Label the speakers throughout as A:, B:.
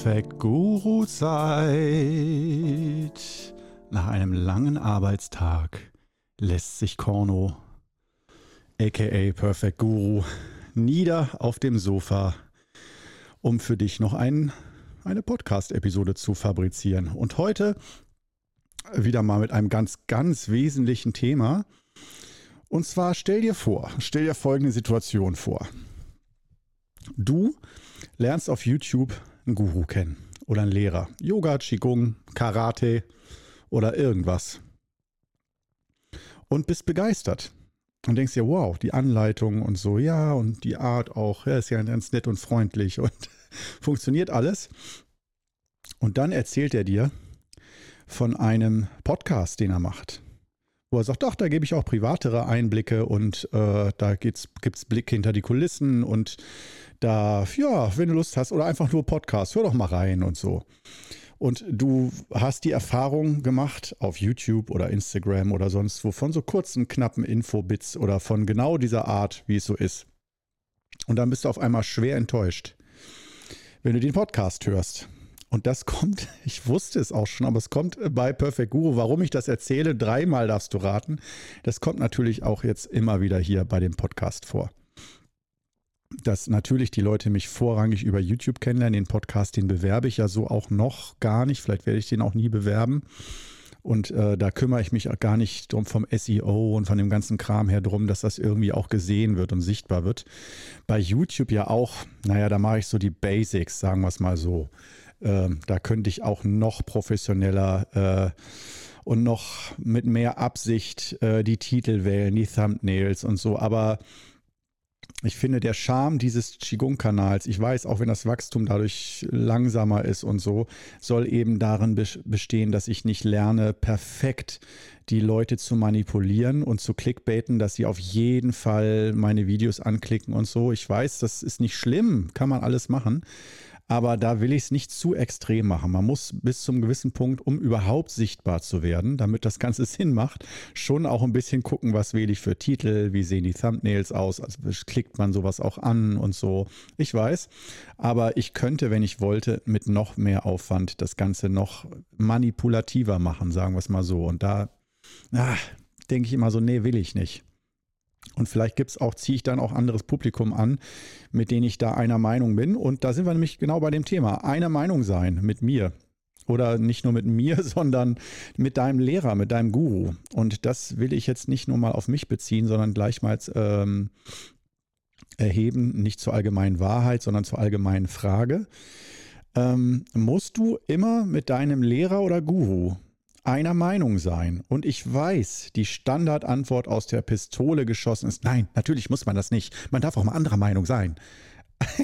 A: Perfekt Guru Zeit. Nach einem langen Arbeitstag lässt sich Korno, aka Perfect Guru, nieder auf dem Sofa, um für dich noch ein, eine Podcast-Episode zu fabrizieren. Und heute wieder mal mit einem ganz, ganz wesentlichen Thema. Und zwar stell dir vor, stell dir folgende Situation vor. Du lernst auf YouTube einen Guru kennen oder einen Lehrer. Yoga, Qigong, Karate oder irgendwas. Und bist begeistert. Und denkst dir, wow, die Anleitung und so, ja, und die Art auch, ja, ist ja ganz nett und freundlich und funktioniert alles. Und dann erzählt er dir von einem Podcast, den er macht wo er sagt, ach, da gebe ich auch privatere Einblicke und äh, da gibt es Blick hinter die Kulissen und da, ja, wenn du Lust hast oder einfach nur Podcast, hör doch mal rein und so. Und du hast die Erfahrung gemacht auf YouTube oder Instagram oder sonst wo von so kurzen, knappen Infobits oder von genau dieser Art, wie es so ist. Und dann bist du auf einmal schwer enttäuscht, wenn du den Podcast hörst. Und das kommt, ich wusste es auch schon, aber es kommt bei Perfect Guru. Warum ich das erzähle, dreimal darfst du raten. Das kommt natürlich auch jetzt immer wieder hier bei dem Podcast vor dass natürlich die Leute mich vorrangig über YouTube kennenlernen. Den Podcast, den bewerbe ich ja so auch noch gar nicht. Vielleicht werde ich den auch nie bewerben. Und äh, da kümmere ich mich auch gar nicht drum vom SEO und von dem ganzen Kram her drum, dass das irgendwie auch gesehen wird und sichtbar wird. Bei YouTube ja auch, naja, da mache ich so die Basics, sagen wir es mal so. Äh, da könnte ich auch noch professioneller äh, und noch mit mehr Absicht äh, die Titel wählen, die Thumbnails und so. Aber ich finde, der Charme dieses Qigong-Kanals, ich weiß, auch wenn das Wachstum dadurch langsamer ist und so, soll eben darin bestehen, dass ich nicht lerne, perfekt die Leute zu manipulieren und zu clickbaiten, dass sie auf jeden Fall meine Videos anklicken und so. Ich weiß, das ist nicht schlimm, kann man alles machen. Aber da will ich es nicht zu extrem machen. Man muss bis zum gewissen Punkt, um überhaupt sichtbar zu werden, damit das Ganze Sinn macht, schon auch ein bisschen gucken, was wähle ich für Titel, wie sehen die Thumbnails aus, also klickt man sowas auch an und so. Ich weiß, aber ich könnte, wenn ich wollte, mit noch mehr Aufwand das Ganze noch manipulativer machen, sagen wir es mal so. Und da ah, denke ich immer so, nee, will ich nicht. Und vielleicht gibt es auch, ziehe ich dann auch anderes Publikum an, mit denen ich da einer Meinung bin. Und da sind wir nämlich genau bei dem Thema. Einer Meinung sein mit mir. Oder nicht nur mit mir, sondern mit deinem Lehrer, mit deinem Guru. Und das will ich jetzt nicht nur mal auf mich beziehen, sondern gleichmals ähm, erheben, nicht zur allgemeinen Wahrheit, sondern zur allgemeinen Frage. Ähm, musst du immer mit deinem Lehrer oder Guru einer Meinung sein. Und ich weiß, die Standardantwort aus der Pistole geschossen ist, nein, natürlich muss man das nicht. Man darf auch mal anderer Meinung sein.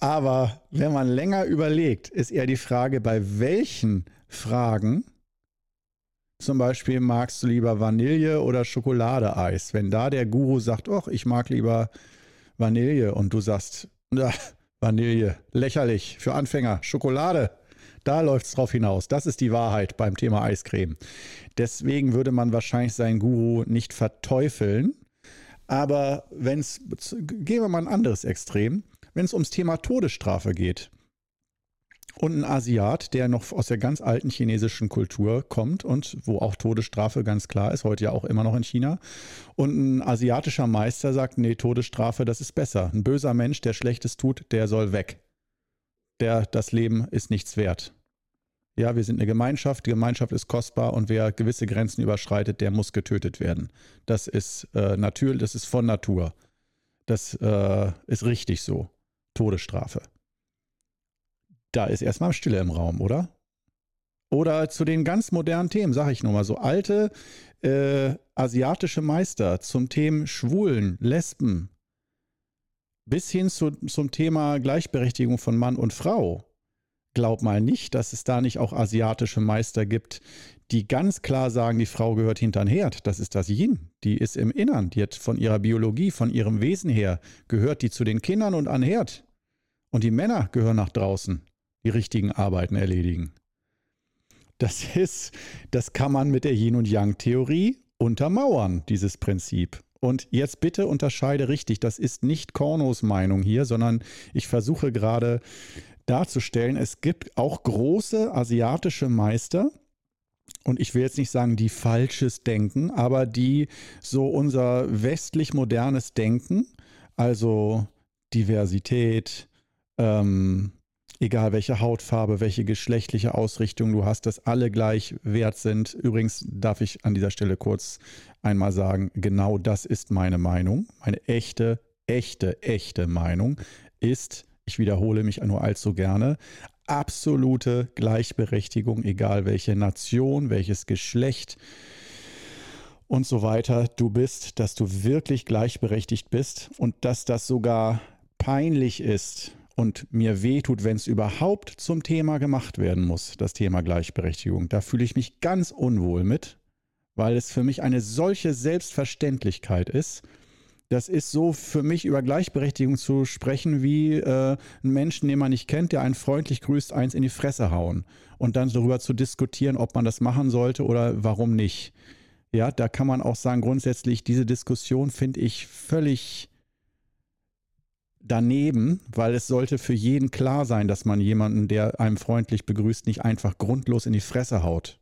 A: Aber wenn man länger überlegt, ist eher die Frage, bei welchen Fragen, zum Beispiel magst du lieber Vanille oder Schokoladeeis, wenn da der Guru sagt, ach, ich mag lieber Vanille und du sagst, Vanille, lächerlich, für Anfänger, Schokolade. Da läuft es drauf hinaus. Das ist die Wahrheit beim Thema Eiscreme. Deswegen würde man wahrscheinlich seinen Guru nicht verteufeln. Aber wenn es, gehen wir mal ein anderes Extrem, wenn es ums Thema Todesstrafe geht und ein Asiat, der noch aus der ganz alten chinesischen Kultur kommt und wo auch Todesstrafe ganz klar ist, heute ja auch immer noch in China, und ein asiatischer Meister sagt, nee, Todesstrafe, das ist besser. Ein böser Mensch, der Schlechtes tut, der soll weg. Der, das Leben ist nichts wert. Ja, wir sind eine Gemeinschaft, die Gemeinschaft ist kostbar und wer gewisse Grenzen überschreitet, der muss getötet werden. Das ist äh, natürlich, das ist von Natur. Das äh, ist richtig so. Todesstrafe. Da ist erstmal Stille im Raum, oder? Oder zu den ganz modernen Themen, sage ich nur mal so alte äh, asiatische Meister zum Thema Schwulen, Lesben, bis hin zu, zum Thema Gleichberechtigung von Mann und Frau glaub mal nicht, dass es da nicht auch asiatische Meister gibt, die ganz klar sagen, die Frau gehört hinter den Herd. Das ist das Yin. Die ist im Innern. Die hat von ihrer Biologie, von ihrem Wesen her, gehört die zu den Kindern und an Herd. Und die Männer gehören nach draußen, die richtigen Arbeiten erledigen. Das ist, das kann man mit der Yin- und Yang-Theorie untermauern, dieses Prinzip. Und jetzt bitte unterscheide richtig, das ist nicht Kornos Meinung hier, sondern ich versuche gerade darzustellen. Es gibt auch große asiatische Meister, und ich will jetzt nicht sagen, die falsches Denken, aber die so unser westlich modernes Denken, also Diversität, ähm, egal welche Hautfarbe, welche geschlechtliche Ausrichtung du hast, dass alle gleich wert sind. Übrigens darf ich an dieser Stelle kurz einmal sagen, genau das ist meine Meinung. Meine echte, echte, echte Meinung ist, ich wiederhole mich nur allzu gerne, absolute Gleichberechtigung, egal welche Nation, welches Geschlecht und so weiter du bist, dass du wirklich gleichberechtigt bist und dass das sogar peinlich ist und mir wehtut, wenn es überhaupt zum Thema gemacht werden muss, das Thema Gleichberechtigung. Da fühle ich mich ganz unwohl mit, weil es für mich eine solche Selbstverständlichkeit ist. Das ist so für mich über Gleichberechtigung zu sprechen, wie äh, einen Menschen, den man nicht kennt, der einen freundlich grüßt, eins in die Fresse hauen und dann darüber zu diskutieren, ob man das machen sollte oder warum nicht. Ja, da kann man auch sagen, grundsätzlich, diese Diskussion finde ich völlig daneben, weil es sollte für jeden klar sein, dass man jemanden, der einem freundlich begrüßt, nicht einfach grundlos in die Fresse haut.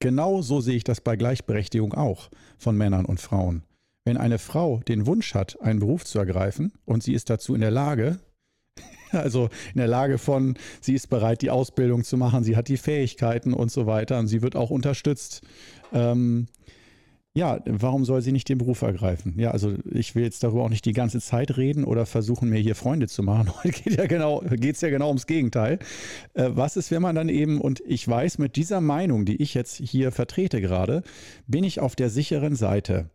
A: Genau so sehe ich das bei Gleichberechtigung auch von Männern und Frauen. Wenn eine Frau den Wunsch hat, einen Beruf zu ergreifen und sie ist dazu in der Lage, also in der Lage von, sie ist bereit, die Ausbildung zu machen, sie hat die Fähigkeiten und so weiter und sie wird auch unterstützt, ähm, ja, warum soll sie nicht den Beruf ergreifen? Ja, also ich will jetzt darüber auch nicht die ganze Zeit reden oder versuchen, mir hier Freunde zu machen. Heute geht ja genau, geht es ja genau ums Gegenteil. Äh, was ist, wenn man dann eben, und ich weiß, mit dieser Meinung, die ich jetzt hier vertrete gerade, bin ich auf der sicheren Seite.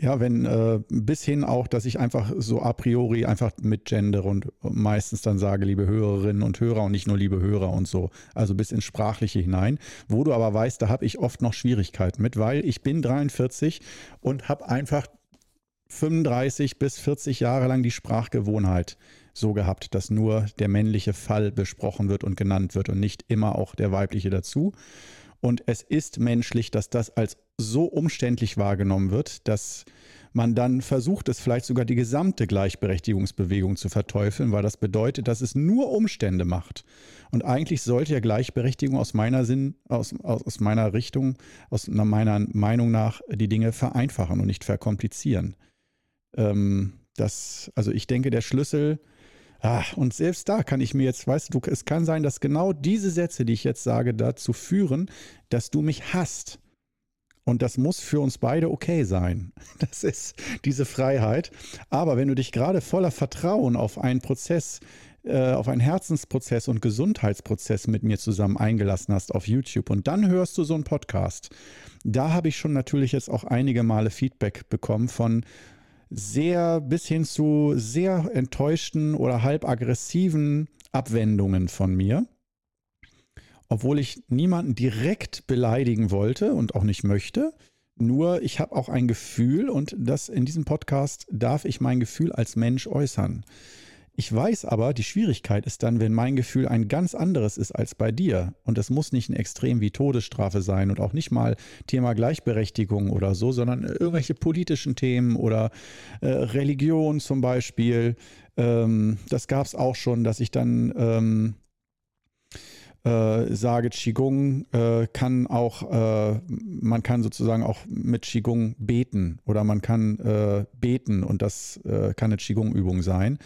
A: Ja, wenn äh, bis hin auch, dass ich einfach so a priori einfach mit Gender und meistens dann sage, liebe Hörerinnen und Hörer und nicht nur liebe Hörer und so, also bis ins Sprachliche hinein, wo du aber weißt, da habe ich oft noch Schwierigkeiten mit, weil ich bin 43 und habe einfach 35 bis 40 Jahre lang die Sprachgewohnheit so gehabt, dass nur der männliche Fall besprochen wird und genannt wird und nicht immer auch der weibliche dazu. Und es ist menschlich, dass das als so umständlich wahrgenommen wird, dass man dann versucht, es vielleicht sogar die gesamte Gleichberechtigungsbewegung zu verteufeln, weil das bedeutet, dass es nur Umstände macht. Und eigentlich sollte ja Gleichberechtigung aus meiner Sinn, aus, aus meiner Richtung, aus meiner Meinung nach die Dinge vereinfachen und nicht verkomplizieren. Ähm, das, also ich denke, der Schlüssel Ach, und selbst da kann ich mir jetzt, weißt du, es kann sein, dass genau diese Sätze, die ich jetzt sage, dazu führen, dass du mich hasst. Und das muss für uns beide okay sein. Das ist diese Freiheit. Aber wenn du dich gerade voller Vertrauen auf einen Prozess, äh, auf einen Herzensprozess und Gesundheitsprozess mit mir zusammen eingelassen hast auf YouTube und dann hörst du so einen Podcast, da habe ich schon natürlich jetzt auch einige Male Feedback bekommen von sehr bis hin zu sehr enttäuschten oder halb aggressiven Abwendungen von mir. Obwohl ich niemanden direkt beleidigen wollte und auch nicht möchte. Nur ich habe auch ein Gefühl und das in diesem Podcast darf ich mein Gefühl als Mensch äußern. Ich weiß aber, die Schwierigkeit ist dann, wenn mein Gefühl ein ganz anderes ist als bei dir. Und es muss nicht ein Extrem wie Todesstrafe sein und auch nicht mal Thema Gleichberechtigung oder so, sondern irgendwelche politischen Themen oder äh, Religion zum Beispiel. Ähm, das gab es auch schon, dass ich dann ähm, äh, sage, Qigong äh, kann auch, äh, man kann sozusagen auch mit Qigong beten oder man kann äh, beten und das äh, kann eine Qigong-Übung sein.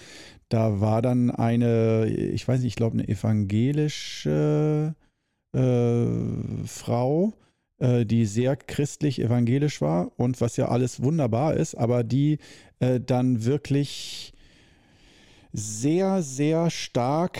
A: Da war dann eine, ich weiß nicht, ich glaube eine evangelische Frau, die sehr christlich evangelisch war und was ja alles wunderbar ist, aber die dann wirklich sehr, sehr stark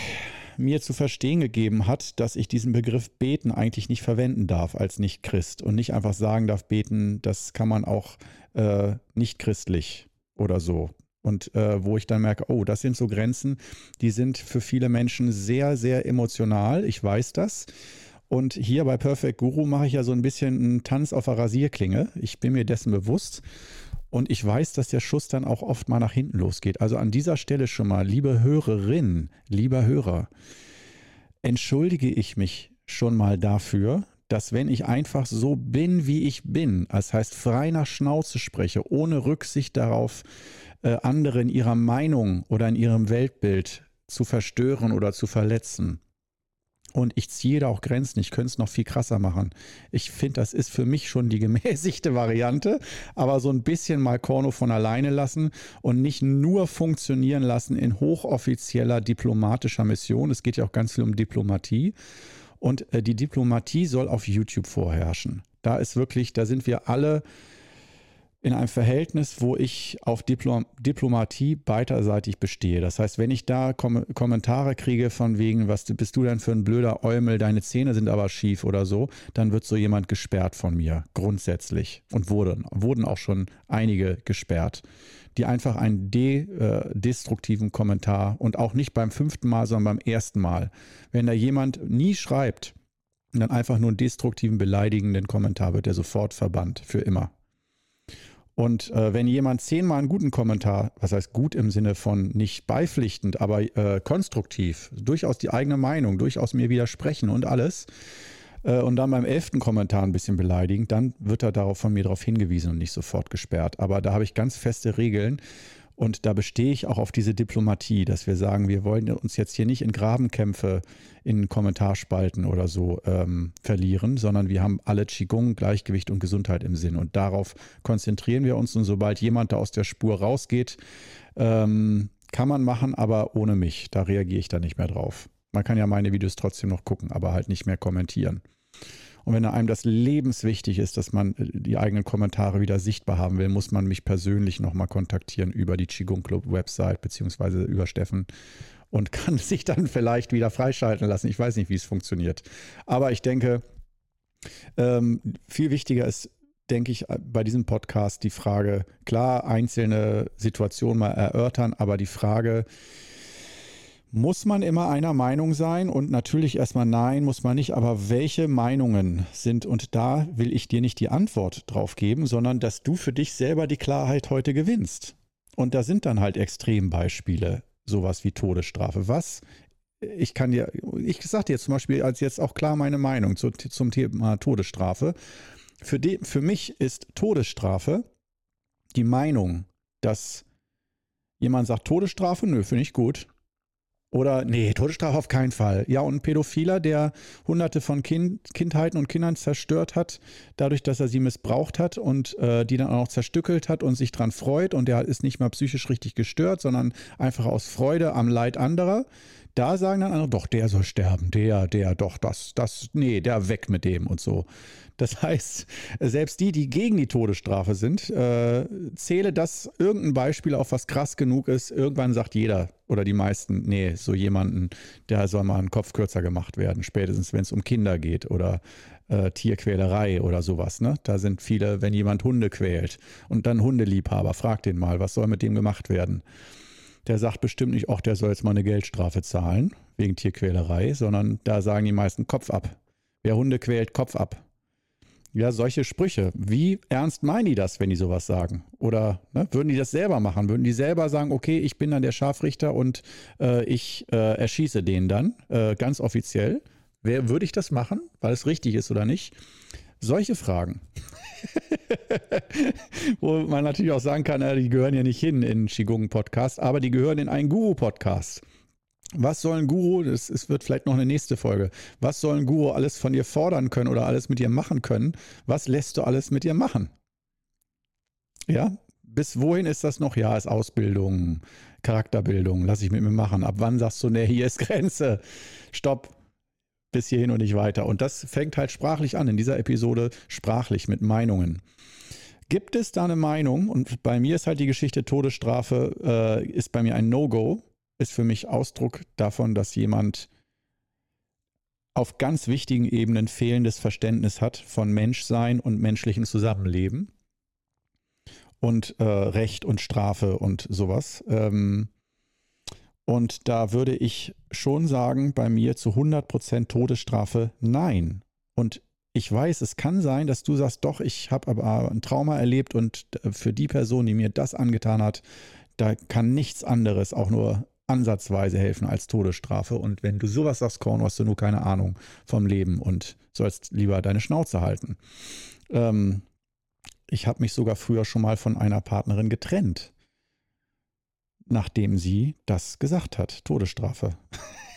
A: mir zu verstehen gegeben hat, dass ich diesen Begriff beten eigentlich nicht verwenden darf als Nicht-Christ und nicht einfach sagen darf, beten, das kann man auch äh, nicht christlich oder so. Und äh, wo ich dann merke, oh, das sind so Grenzen, die sind für viele Menschen sehr, sehr emotional. Ich weiß das. Und hier bei Perfect Guru mache ich ja so ein bisschen einen Tanz auf der Rasierklinge. Ich bin mir dessen bewusst. Und ich weiß, dass der Schuss dann auch oft mal nach hinten losgeht. Also an dieser Stelle schon mal, liebe Hörerin, lieber Hörer, entschuldige ich mich schon mal dafür, dass wenn ich einfach so bin, wie ich bin, das heißt frei nach Schnauze spreche, ohne Rücksicht darauf, äh, andere in ihrer Meinung oder in ihrem Weltbild zu verstören oder zu verletzen. Und ich ziehe da auch Grenzen. Ich könnte es noch viel krasser machen. Ich finde, das ist für mich schon die gemäßigte Variante, aber so ein bisschen mal Korno von alleine lassen und nicht nur funktionieren lassen in hochoffizieller diplomatischer Mission. Es geht ja auch ganz viel um Diplomatie. Und äh, die Diplomatie soll auf YouTube vorherrschen. Da ist wirklich, da sind wir alle in einem Verhältnis, wo ich auf Diplom Diplomatie beiderseitig bestehe. Das heißt, wenn ich da Kom Kommentare kriege von wegen, was bist du denn für ein blöder Eumel, deine Zähne sind aber schief oder so, dann wird so jemand gesperrt von mir, grundsätzlich. Und wurden, wurden auch schon einige gesperrt, die einfach einen de äh, destruktiven Kommentar und auch nicht beim fünften Mal, sondern beim ersten Mal, wenn da jemand nie schreibt, dann einfach nur einen destruktiven, beleidigenden Kommentar wird er sofort verbannt, für immer. Und äh, wenn jemand zehnmal einen guten Kommentar, was heißt gut im Sinne von nicht beipflichtend, aber äh, konstruktiv, durchaus die eigene Meinung, durchaus mir widersprechen und alles, äh, und dann beim elften Kommentar ein bisschen beleidigen, dann wird er darauf von mir darauf hingewiesen und nicht sofort gesperrt. Aber da habe ich ganz feste Regeln. Und da bestehe ich auch auf diese Diplomatie, dass wir sagen, wir wollen uns jetzt hier nicht in Grabenkämpfe in Kommentarspalten oder so ähm, verlieren, sondern wir haben alle Qigong, Gleichgewicht und Gesundheit im Sinn. Und darauf konzentrieren wir uns. Und sobald jemand da aus der Spur rausgeht, ähm, kann man machen, aber ohne mich. Da reagiere ich dann nicht mehr drauf. Man kann ja meine Videos trotzdem noch gucken, aber halt nicht mehr kommentieren. Und wenn einem das lebenswichtig ist, dass man äh, die eigenen Kommentare wieder sichtbar haben will, muss man mich persönlich nochmal kontaktieren über die Qigong Club Website beziehungsweise über Steffen und kann sich dann vielleicht wieder freischalten lassen. Ich weiß nicht, wie es funktioniert. Aber ich denke, ähm, viel wichtiger ist, denke ich, bei diesem Podcast die Frage, klar, einzelne Situationen mal erörtern, aber die Frage, muss man immer einer Meinung sein? Und natürlich erstmal nein, muss man nicht. Aber welche Meinungen sind? Und da will ich dir nicht die Antwort drauf geben, sondern dass du für dich selber die Klarheit heute gewinnst. Und da sind dann halt Extrembeispiele, sowas wie Todesstrafe. Was? Ich kann dir, ich sage dir zum Beispiel als jetzt auch klar meine Meinung zu, zum Thema Todesstrafe. Für, die, für mich ist Todesstrafe die Meinung, dass jemand sagt Todesstrafe, nö, finde ich gut oder, nee, Todesstrafe auf keinen Fall. Ja, und ein Pädophiler, der hunderte von kind, Kindheiten und Kindern zerstört hat, dadurch, dass er sie missbraucht hat und äh, die dann auch zerstückelt hat und sich dran freut und der ist nicht mal psychisch richtig gestört, sondern einfach aus Freude am Leid anderer. Da sagen dann andere, doch, der soll sterben, der, der, doch, das, das, nee, der weg mit dem und so. Das heißt, selbst die, die gegen die Todesstrafe sind, äh, zähle das irgendein Beispiel auf, was krass genug ist. Irgendwann sagt jeder oder die meisten, nee, so jemanden, der soll mal einen Kopf kürzer gemacht werden, spätestens wenn es um Kinder geht oder äh, Tierquälerei oder sowas. Ne? Da sind viele, wenn jemand Hunde quält und dann Hundeliebhaber, frag den mal, was soll mit dem gemacht werden? Der sagt bestimmt nicht, ach, der soll jetzt mal eine Geldstrafe zahlen wegen Tierquälerei, sondern da sagen die meisten Kopf ab. Wer Hunde quält, Kopf ab. Ja, solche Sprüche. Wie ernst meinen die das, wenn die sowas sagen? Oder ne, würden die das selber machen? Würden die selber sagen, okay, ich bin dann der Scharfrichter und äh, ich äh, erschieße den dann, äh, ganz offiziell? Wer, würde ich das machen, weil es richtig ist oder nicht? Solche Fragen. Wo man natürlich auch sagen kann, die gehören ja nicht hin in Qigong-Podcast, aber die gehören in einen Guru-Podcast. Was soll ein Guru, das, es wird vielleicht noch eine nächste Folge, was soll ein Guru alles von dir fordern können oder alles mit dir machen können? Was lässt du alles mit dir machen? Ja, bis wohin ist das noch? Ja, ist Ausbildung, Charakterbildung, lass ich mit mir machen. Ab wann sagst du, nee, hier ist Grenze, stopp, bis hierhin und nicht weiter. Und das fängt halt sprachlich an, in dieser Episode sprachlich mit Meinungen. Gibt es da eine Meinung? Und bei mir ist halt die Geschichte Todesstrafe, äh, ist bei mir ein No-Go ist für mich Ausdruck davon, dass jemand auf ganz wichtigen Ebenen fehlendes Verständnis hat von Menschsein und menschlichem Zusammenleben und äh, Recht und Strafe und sowas. Ähm, und da würde ich schon sagen, bei mir zu 100% Todesstrafe nein. Und ich weiß, es kann sein, dass du sagst, doch, ich habe aber ein Trauma erlebt und äh, für die Person, die mir das angetan hat, da kann nichts anderes auch nur ansatzweise helfen als Todesstrafe. Und wenn du sowas sagst, Korn, hast du nur keine Ahnung vom Leben und sollst lieber deine Schnauze halten. Ähm, ich habe mich sogar früher schon mal von einer Partnerin getrennt. Nachdem sie das gesagt hat, Todesstrafe.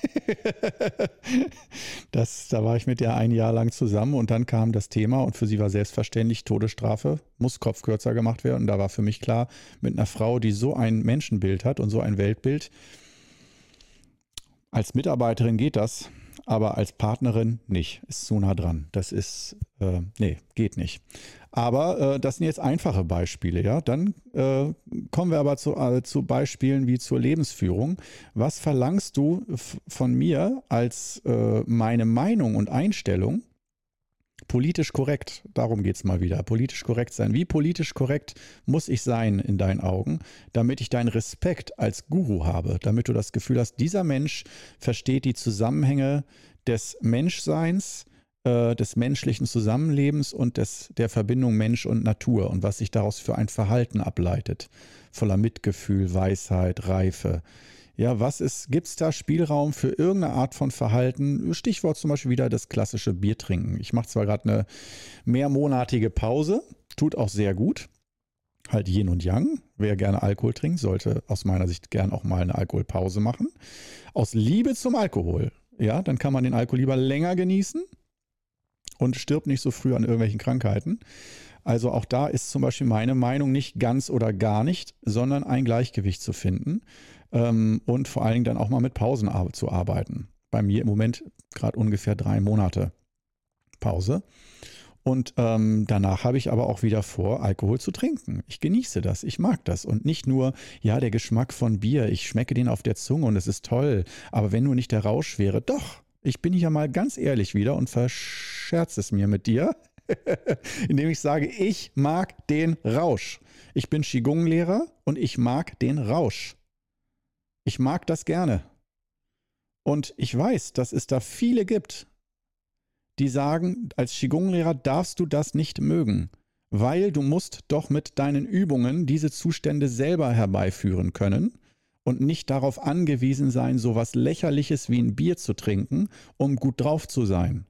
A: das, da war ich mit ihr ein Jahr lang zusammen und dann kam das Thema und für sie war selbstverständlich Todesstrafe, muss Kopf kürzer gemacht werden. Und da war für mich klar, mit einer Frau, die so ein Menschenbild hat und so ein Weltbild, als Mitarbeiterin geht das, aber als Partnerin nicht. Ist zu nah dran. Das ist, äh, nee, geht nicht. Aber äh, das sind jetzt einfache Beispiele, ja. Dann äh, kommen wir aber zu, äh, zu Beispielen wie zur Lebensführung. Was verlangst du von mir als äh, meine Meinung und Einstellung? Politisch korrekt, darum geht es mal wieder. Politisch korrekt sein. Wie politisch korrekt muss ich sein in deinen Augen, damit ich deinen Respekt als Guru habe, damit du das Gefühl hast, dieser Mensch versteht die Zusammenhänge des Menschseins, äh, des menschlichen Zusammenlebens und des, der Verbindung Mensch und Natur und was sich daraus für ein Verhalten ableitet. Voller Mitgefühl, Weisheit, Reife. Ja, was ist, gibt es da Spielraum für irgendeine Art von Verhalten? Stichwort zum Beispiel wieder das klassische Biertrinken. Ich mache zwar gerade eine mehrmonatige Pause, tut auch sehr gut. Halt Yin und Yang. Wer gerne Alkohol trinkt, sollte aus meiner Sicht gern auch mal eine Alkoholpause machen. Aus Liebe zum Alkohol. Ja, dann kann man den Alkohol lieber länger genießen und stirbt nicht so früh an irgendwelchen Krankheiten. Also auch da ist zum Beispiel meine Meinung nicht ganz oder gar nicht, sondern ein Gleichgewicht zu finden ähm, und vor allen Dingen dann auch mal mit Pausen zu arbeiten. Bei mir im Moment gerade ungefähr drei Monate Pause. Und ähm, danach habe ich aber auch wieder vor, Alkohol zu trinken. Ich genieße das, ich mag das. Und nicht nur, ja, der Geschmack von Bier, ich schmecke den auf der Zunge und es ist toll. Aber wenn nur nicht der Rausch wäre, doch, ich bin hier mal ganz ehrlich wieder und verscherze es mir mit dir, indem ich sage, ich mag den Rausch. Ich bin Qigong-Lehrer und ich mag den Rausch. Ich mag das gerne. Und ich weiß, dass es da viele gibt, die sagen, als Qigong-Lehrer darfst du das nicht mögen, weil du musst doch mit deinen Übungen diese Zustände selber herbeiführen können und nicht darauf angewiesen sein, so was lächerliches wie ein Bier zu trinken, um gut drauf zu sein.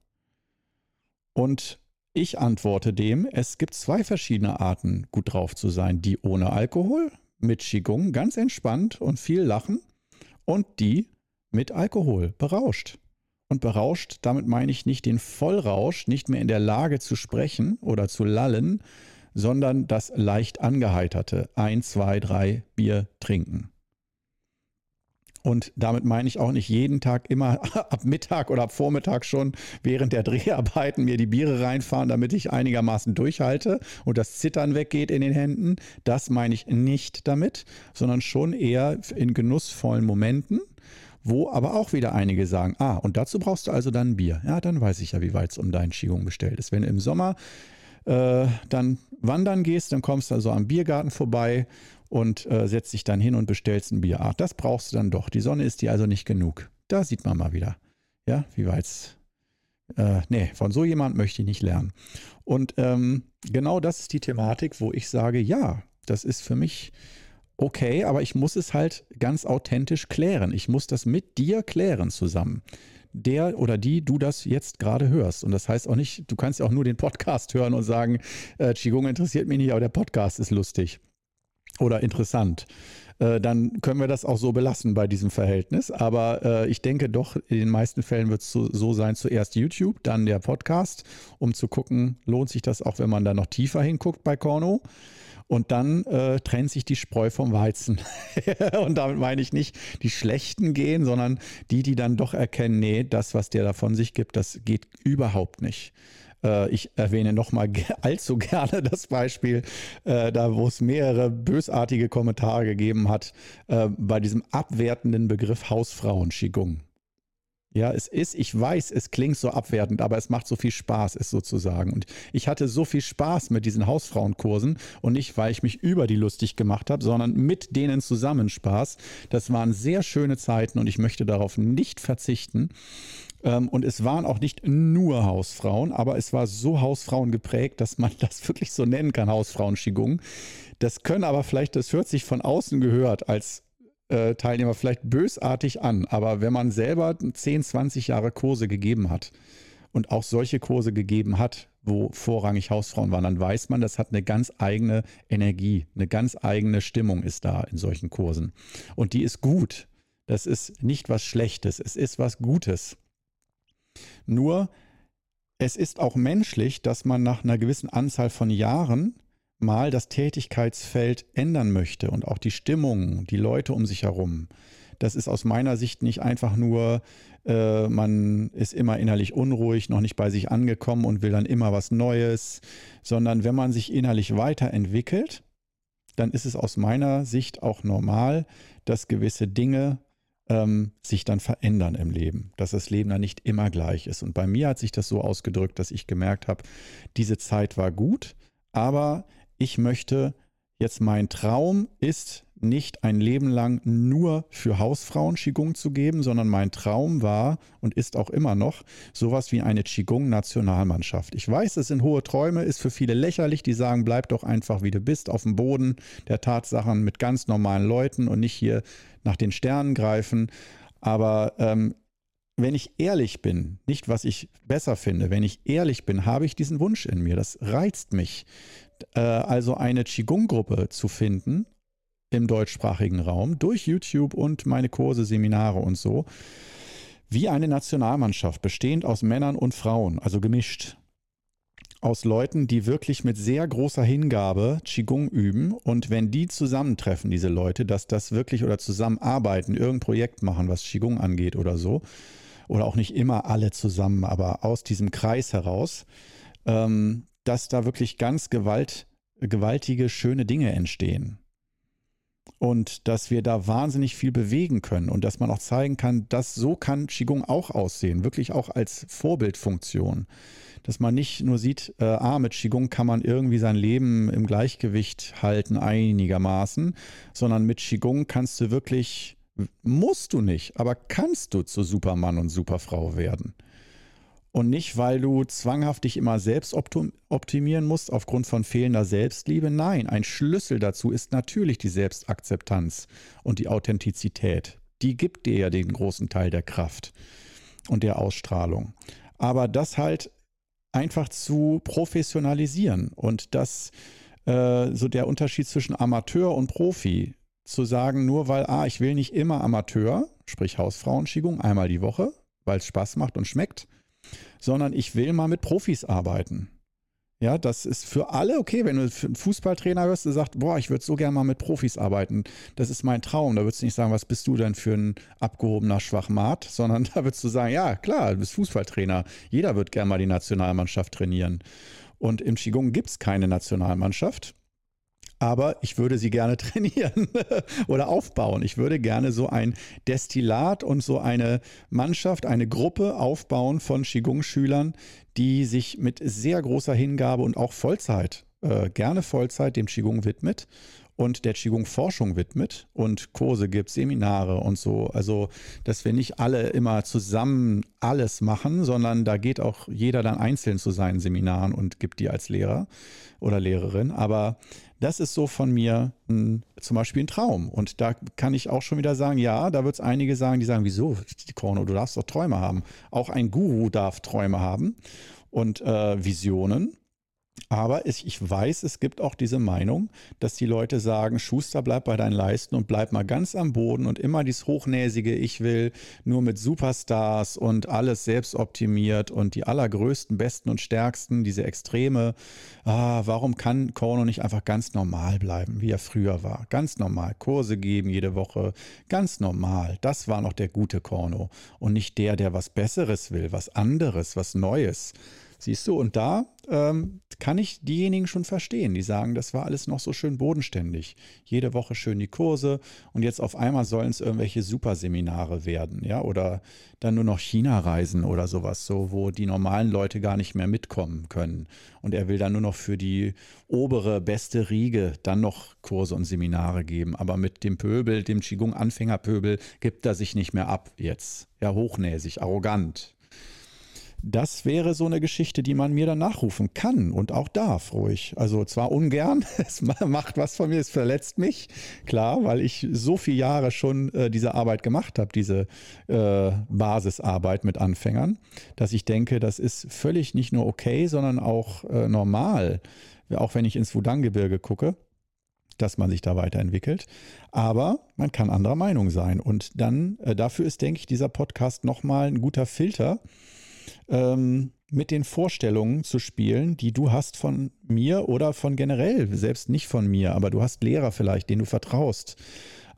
A: Und ich antworte dem, es gibt zwei verschiedene Arten, gut drauf zu sein, die ohne Alkohol mit Qigong ganz entspannt und viel lachen und die mit Alkohol berauscht. Und berauscht, damit meine ich nicht den Vollrausch, nicht mehr in der Lage zu sprechen oder zu lallen, sondern das leicht angeheiterte ein, zwei, drei Bier trinken. Und damit meine ich auch nicht jeden Tag immer ab Mittag oder ab Vormittag schon während der Dreharbeiten mir die Biere reinfahren, damit ich einigermaßen durchhalte und das Zittern weggeht in den Händen. Das meine ich nicht damit, sondern schon eher in genussvollen Momenten, wo aber auch wieder einige sagen, ah, und dazu brauchst du also dann ein Bier. Ja, dann weiß ich ja, wie weit es um deinen Qigong bestellt ist. Wenn im Sommer äh, dann wandern gehst, dann kommst du also am Biergarten vorbei und äh, setzt dich dann hin und bestellst ein Bier. Ach, das brauchst du dann doch. Die Sonne ist dir also nicht genug. Da sieht man mal wieder. Ja, wie weit äh, nee, von so jemand möchte ich nicht lernen. Und ähm, genau das ist die Thematik, wo ich sage, ja, das ist für mich okay, aber ich muss es halt ganz authentisch klären. Ich muss das mit dir klären zusammen. Der oder die du das jetzt gerade hörst. Und das heißt auch nicht, du kannst ja auch nur den Podcast hören und sagen, äh, Qigong interessiert mich nicht, aber der Podcast ist lustig oder interessant, äh, dann können wir das auch so belassen bei diesem Verhältnis. Aber äh, ich denke doch, in den meisten Fällen wird es so, so, sein, zuerst YouTube, dann der Podcast, um zu gucken, lohnt sich das auch, wenn man da noch tiefer hinguckt bei Korno. Und dann äh, trennt sich die Spreu vom Weizen. und damit meine ich nicht die Schlechten gehen, sondern die, die dann doch erkennen, nee, das, was der da von sich gibt, das geht überhaupt nicht. Äh, ich erwähne nochmal allzu gerne das Beispiel, äh, da wo es mehrere bösartige Kommentare gegeben hat, äh, bei diesem abwertenden Begriff Hausfrauen Qigong. Ja, es ist, ich weiß, es klingt so abwertend, aber es macht so viel Spaß, es sozusagen. Und ich hatte so viel Spaß mit diesen Hausfrauenkursen und nicht, weil ich mich über die lustig gemacht habe, sondern mit denen zusammen Spaß. Das waren sehr schöne Zeiten und ich möchte darauf nicht verzichten. Ähm, und es waren auch nicht nur Hausfrauen, aber es war so Hausfrauen geprägt, dass man das wirklich so nennen kann, Hausfrauen-Qigong. Das können aber vielleicht, das hört sich von außen gehört als äh, Teilnehmer vielleicht bösartig an, aber wenn man selber 10, 20 Jahre Kurse gegeben hat und auch solche Kurse gegeben hat, wo vorrangig Hausfrauen waren, dann weiß man, das hat eine ganz eigene Energie, eine ganz eigene Stimmung ist da in solchen Kursen. Und die ist gut. Das ist nicht was Schlechtes, es ist was Gutes. Nur, es ist auch menschlich, dass man nach einer gewissen Anzahl von Jahren mal das Tätigkeitsfeld ändern möchte und auch die Stimmung, die Leute um sich herum. Das ist aus meiner Sicht nicht einfach nur, äh, man ist immer innerlich unruhig, noch nicht bei sich angekommen und will dann immer was Neues, sondern wenn man sich innerlich weiterentwickelt, dann ist es aus meiner Sicht auch normal, dass gewisse Dinge ähm, sich dann verändern im Leben, dass das Leben dann nicht immer gleich ist. Und bei mir hat sich das so ausgedrückt, dass ich gemerkt habe, diese Zeit war gut, aber ich möchte jetzt mein Traum ist nicht ein Leben lang nur für Hausfrauen Qigong zu geben, sondern mein Traum war und ist auch immer noch sowas wie eine Qigong-Nationalmannschaft. Ich weiß, es sind hohe Träume, ist für viele lächerlich, die sagen, bleib doch einfach wie du bist, auf dem Boden der Tatsachen mit ganz normalen Leuten und nicht hier nach den Sternen greifen. Aber ähm, wenn ich ehrlich bin, nicht was ich besser finde, wenn ich ehrlich bin, habe ich diesen Wunsch in mir. Das reizt mich. Äh, also eine Qigong-Gruppe zu finden im deutschsprachigen Raum durch YouTube und meine Kurse, Seminare und so, wie eine Nationalmannschaft, bestehend aus Männern und Frauen, also gemischt. Aus Leuten, die wirklich mit sehr großer Hingabe Qigong üben und wenn die zusammentreffen, diese Leute, dass das wirklich oder zusammenarbeiten, irgendein Projekt machen, was Qigong angeht oder so, oder auch nicht immer alle zusammen, aber aus diesem Kreis heraus, ähm, dass da wirklich ganz gewalt, gewaltige, schöne Dinge entstehen. Und dass wir da wahnsinnig viel bewegen können und dass man auch zeigen kann, dass so kann Qigong auch aussehen, wirklich auch als Vorbildfunktion. Dass man nicht nur sieht, äh, ah, mit Qigong kann man irgendwie sein Leben im Gleichgewicht halten, einigermaßen, sondern mit Qigong kannst du wirklich, musst du nicht, aber kannst du zu Supermann und Superfrau werden. Und nicht, weil du zwanghaft dich immer selbst optimieren musst aufgrund von fehlender Selbstliebe. Nein, ein Schlüssel dazu ist natürlich die Selbstakzeptanz und die Authentizität. Die gibt dir ja den großen Teil der Kraft und der Ausstrahlung. Aber das halt einfach zu professionalisieren und das äh, so der Unterschied zwischen Amateur und Profi zu sagen, nur weil, ah, ich will nicht immer Amateur, sprich Hausfrauenschickung, einmal die Woche, weil es Spaß macht und schmeckt, sondern ich will mal mit Profis arbeiten. Ja, das ist für alle okay, wenn du einen Fußballtrainer hörst, der sagt, boah, ich würde so gerne mal mit Profis arbeiten. Das ist mein Traum. Da würdest du nicht sagen, was bist du denn für ein abgehobener Schwachmat, sondern da würdest du sagen, ja, klar, du bist Fußballtrainer. Jeder wird gerne mal die Nationalmannschaft trainieren. Und im Qigong gibt es keine Nationalmannschaft aber ich würde sie gerne trainieren oder aufbauen. Ich würde gerne so ein Destillat und so eine Mannschaft, eine Gruppe aufbauen von Qigong-Schülern, die sich mit sehr großer Hingabe und auch Vollzeit, äh, gerne Vollzeit dem Qigong widmet und der Qigong-Forschung widmet und Kurse gibt, Seminare und so. Also, dass wir nicht alle immer zusammen alles machen, sondern da geht auch jeder dann einzeln zu seinen Seminaren und gibt die als Lehrer oder Lehrerin. Aber das ist so von mir ein, zum Beispiel ein Traum. Und da kann ich auch schon wieder sagen, ja, da wird es einige sagen, die sagen, wieso, Korno, du darfst doch Träume haben. Auch ein Guru darf Träume haben und äh, Visionen. Aber ich, ich weiß, es gibt auch diese Meinung, dass die Leute sagen, Schuster, bleib bei deinen Leisten und bleib mal ganz am Boden und immer dieses hochnäsige, ich will nur mit Superstars und alles selbst optimiert und die allergrößten, besten und stärksten, diese Extreme. Ah, warum kann Korno nicht einfach ganz normal bleiben, wie er früher war? Ganz normal, Kurse geben jede Woche, ganz normal. Das war noch der gute Korno und nicht der, der was Besseres will, was anderes, was Neues. Siehst du, und da ähm, kann ich diejenigen schon verstehen, die sagen, das war alles noch so schön bodenständig. Jede Woche schön die Kurse und jetzt auf einmal sollen es irgendwelche Superseminare werden, ja, oder dann nur noch China-Reisen oder sowas, so, wo die normalen Leute gar nicht mehr mitkommen können. Und er will dann nur noch für die obere, beste Riege dann noch Kurse und Seminare geben. Aber mit dem Pöbel, dem Qigong-Anfängerpöbel, gibt er sich nicht mehr ab jetzt. Ja, hochnäsig, arrogant. Das wäre so eine Geschichte, die man mir dann nachrufen kann und auch darf, ruhig. Also zwar ungern, es macht was von mir, es verletzt mich, klar, weil ich so viele Jahre schon äh, diese Arbeit gemacht habe, diese äh, Basisarbeit mit Anfängern, dass ich denke, das ist völlig nicht nur okay, sondern auch äh, normal, auch wenn ich ins Wudang-Gebirge gucke dass man sich da weiterentwickelt. Aber man kann anderer Meinung sein. Und dann, äh, dafür ist, denke ich, dieser Podcast nochmal ein guter Filter, ähm, mit den Vorstellungen zu spielen, die du hast von mir oder von generell, selbst nicht von mir, aber du hast Lehrer vielleicht, denen du vertraust,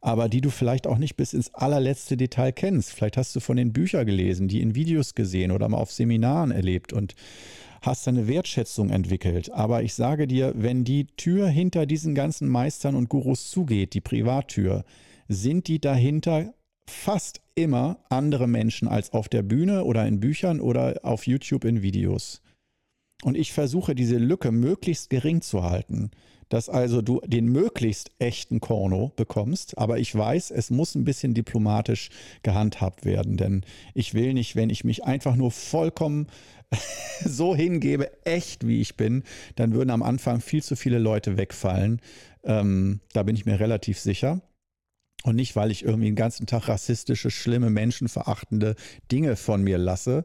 A: aber die du vielleicht auch nicht bis ins allerletzte Detail kennst. Vielleicht hast du von den Büchern gelesen, die in Videos gesehen oder mal auf Seminaren erlebt und hast eine Wertschätzung entwickelt. Aber ich sage dir, wenn die Tür hinter diesen ganzen Meistern und Gurus zugeht, die Privattür, sind die dahinter fast immer andere Menschen als auf der Bühne oder in Büchern oder auf YouTube in Videos. Und ich versuche diese Lücke möglichst gering zu halten, dass also du den möglichst echten Korno bekommst. Aber ich weiß, es muss ein bisschen diplomatisch gehandhabt werden, denn ich will nicht, wenn ich mich einfach nur vollkommen so hingebe, echt wie ich bin, dann würden am Anfang viel zu viele Leute wegfallen. Ähm, da bin ich mir relativ sicher. Und nicht, weil ich irgendwie den ganzen Tag rassistische, schlimme, menschenverachtende Dinge von mir lasse,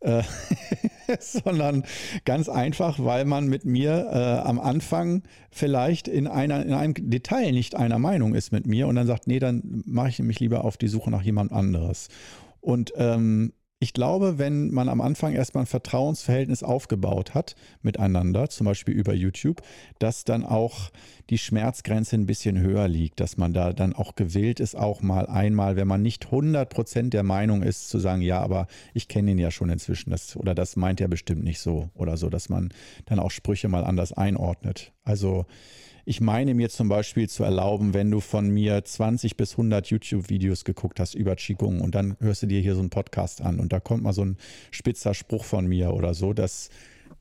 A: äh, sondern ganz einfach, weil man mit mir äh, am Anfang vielleicht in, einer, in einem Detail nicht einer Meinung ist mit mir und dann sagt, nee, dann mache ich mich lieber auf die Suche nach jemand anderes. Und ähm, ich glaube, wenn man am Anfang erstmal ein Vertrauensverhältnis aufgebaut hat miteinander, zum Beispiel über YouTube, dass dann auch die Schmerzgrenze ein bisschen höher liegt, dass man da dann auch gewillt ist, auch mal einmal, wenn man nicht 100% der Meinung ist, zu sagen, ja, aber ich kenne ihn ja schon inzwischen, das, oder das meint er bestimmt nicht so oder so, dass man dann auch Sprüche mal anders einordnet. Also ich meine mir zum Beispiel zu erlauben, wenn du von mir 20 bis 100 YouTube-Videos geguckt hast über Qigong und dann hörst du dir hier so einen Podcast an und da kommt mal so ein spitzer Spruch von mir oder so, dass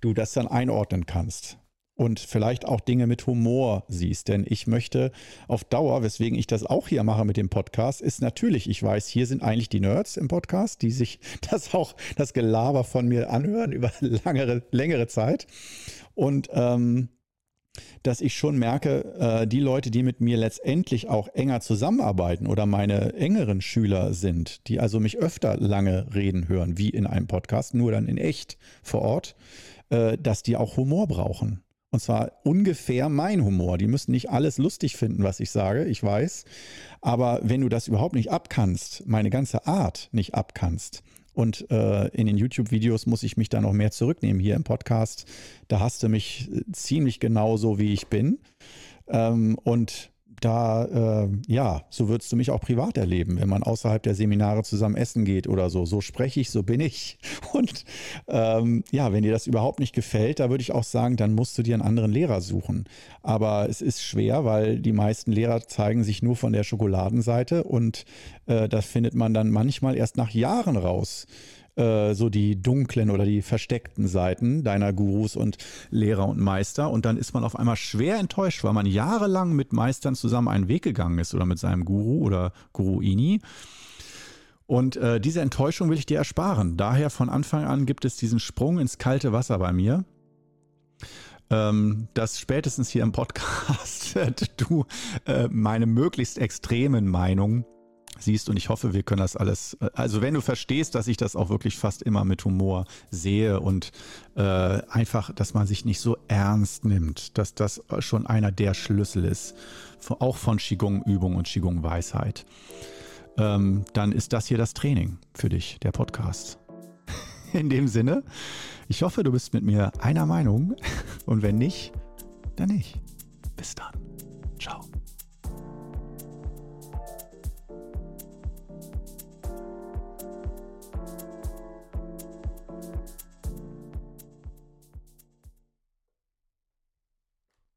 A: du das dann einordnen kannst und vielleicht auch Dinge mit Humor siehst. Denn ich möchte auf Dauer, weswegen ich das auch hier mache mit dem Podcast, ist natürlich, ich weiß, hier sind eigentlich die Nerds im Podcast, die sich das auch, das Gelaber von mir anhören über langere, längere Zeit. Und ähm, dass ich schon merke, äh, die Leute, die mit mir letztendlich auch enger zusammenarbeiten oder meine engeren Schüler sind, die also mich öfter lange reden hören, wie in einem Podcast, nur dann in echt vor Ort, äh, dass die auch Humor brauchen. Und zwar ungefähr mein Humor. Die müssen nicht alles lustig finden, was ich sage, ich weiß. Aber wenn du das überhaupt nicht abkannst, meine ganze Art nicht abkannst, und äh, in den YouTube-Videos muss ich mich da noch mehr zurücknehmen. Hier im Podcast, da hast du mich äh, ziemlich genau so, wie ich bin. Ähm, und da, äh, ja, so würdest du mich auch privat erleben, wenn man außerhalb der Seminare zusammen essen geht oder so. So spreche ich, so bin ich. Und ähm, ja, wenn dir das überhaupt nicht gefällt, da würde ich auch sagen, dann musst du dir einen anderen Lehrer suchen. Aber es ist schwer, weil die meisten Lehrer zeigen sich nur von der Schokoladenseite und äh, das findet man dann manchmal erst nach Jahren raus äh, so die dunklen oder die versteckten Seiten deiner Gurus und Lehrer und Meister. Und dann ist man auf einmal schwer enttäuscht, weil man jahrelang mit Meistern zusammen einen Weg gegangen ist oder mit seinem Guru oder Guruini. Und äh, diese Enttäuschung will ich dir ersparen. Daher von Anfang an gibt es diesen Sprung ins kalte Wasser bei mir ähm, dass spätestens hier im Podcast du äh, meine möglichst extremen Meinungen siehst und ich hoffe, wir können das alles, also wenn du verstehst, dass ich das auch wirklich fast immer mit Humor sehe und äh, einfach, dass man sich nicht so ernst nimmt, dass das schon einer der Schlüssel ist, auch von Qigong-Übung und Qigong-Weisheit, ähm, dann ist das hier das Training für dich, der Podcast. In dem Sinne, ich hoffe, du bist mit mir einer Meinung und wenn nicht, dann nicht. Bis dann. Ciao.